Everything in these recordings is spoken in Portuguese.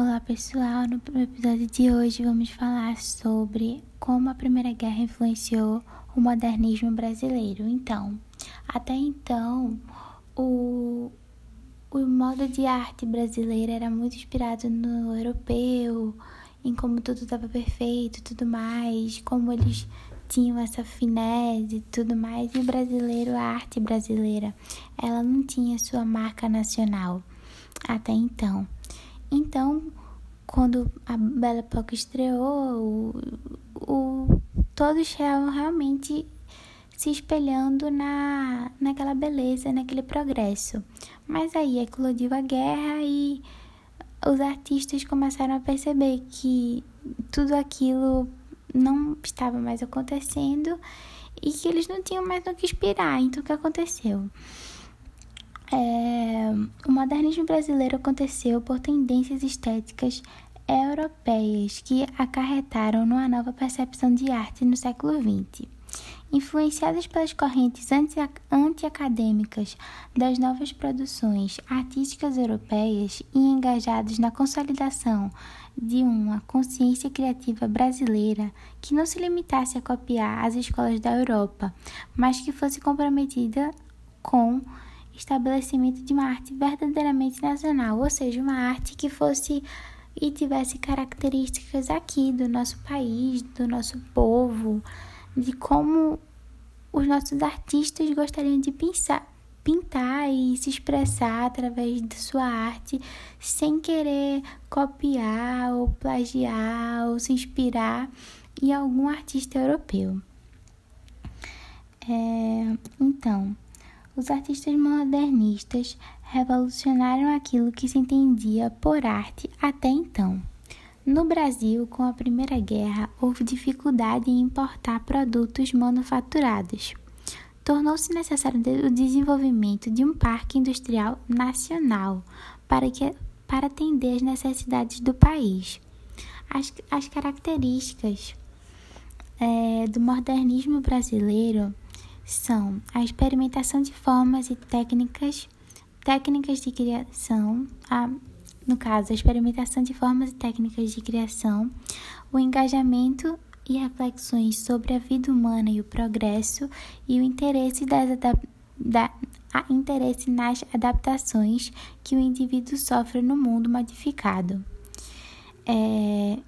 Olá pessoal, no episódio de hoje vamos falar sobre como a Primeira Guerra influenciou o modernismo brasileiro. Então, até então, o, o modo de arte brasileiro era muito inspirado no europeu, em como tudo estava perfeito tudo mais, como eles tinham essa finese e tudo mais. E o brasileiro, a arte brasileira, ela não tinha sua marca nacional até então. Então, quando a Belle Époque estreou, o, o, todos estavam realmente se espelhando na, naquela beleza, naquele progresso. Mas aí eclodiu a guerra e os artistas começaram a perceber que tudo aquilo não estava mais acontecendo e que eles não tinham mais no que inspirar. Então, o que aconteceu? É, o modernismo brasileiro aconteceu por tendências estéticas europeias que acarretaram numa nova percepção de arte no século XX. Influenciadas pelas correntes anti-acadêmicas das novas produções artísticas europeias e engajados na consolidação de uma consciência criativa brasileira que não se limitasse a copiar as escolas da Europa, mas que fosse comprometida com estabelecimento de uma arte verdadeiramente nacional, ou seja, uma arte que fosse e tivesse características aqui do nosso país, do nosso povo, de como os nossos artistas gostariam de pensar, pintar e se expressar através da sua arte, sem querer copiar ou plagiar ou se inspirar em algum artista europeu. É, então, os artistas modernistas revolucionaram aquilo que se entendia por arte até então. No Brasil, com a Primeira Guerra, houve dificuldade em importar produtos manufaturados. Tornou-se necessário o desenvolvimento de um parque industrial nacional para, que, para atender às necessidades do país. As, as características é, do modernismo brasileiro são a experimentação de formas e técnicas, técnicas de criação, a, no caso, a experimentação de formas e técnicas de criação, o engajamento e reflexões sobre a vida humana e o progresso e o interesse, das da, interesse nas adaptações que o indivíduo sofre no mundo modificado. É,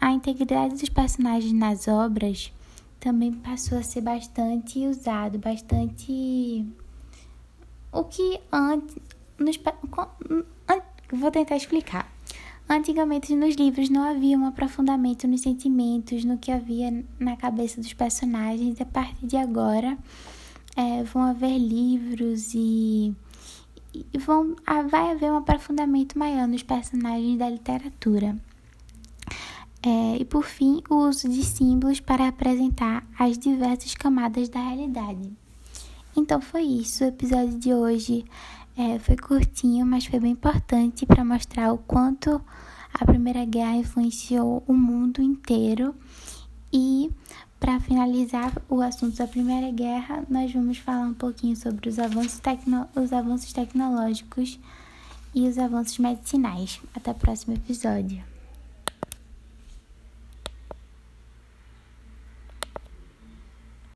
a integridade dos personagens nas obras também passou a ser bastante usado, bastante. O que antes. Nos, vou tentar explicar. Antigamente nos livros não havia um aprofundamento nos sentimentos, no que havia na cabeça dos personagens. A partir de agora é, vão haver livros e, e vão, vai haver um aprofundamento maior nos personagens da literatura. É, e por fim, o uso de símbolos para representar as diversas camadas da realidade. Então foi isso. O episódio de hoje é, foi curtinho, mas foi bem importante para mostrar o quanto a Primeira Guerra influenciou o mundo inteiro. E para finalizar o assunto da Primeira Guerra, nós vamos falar um pouquinho sobre os avanços, tecno os avanços tecnológicos e os avanços medicinais. Até o próximo episódio.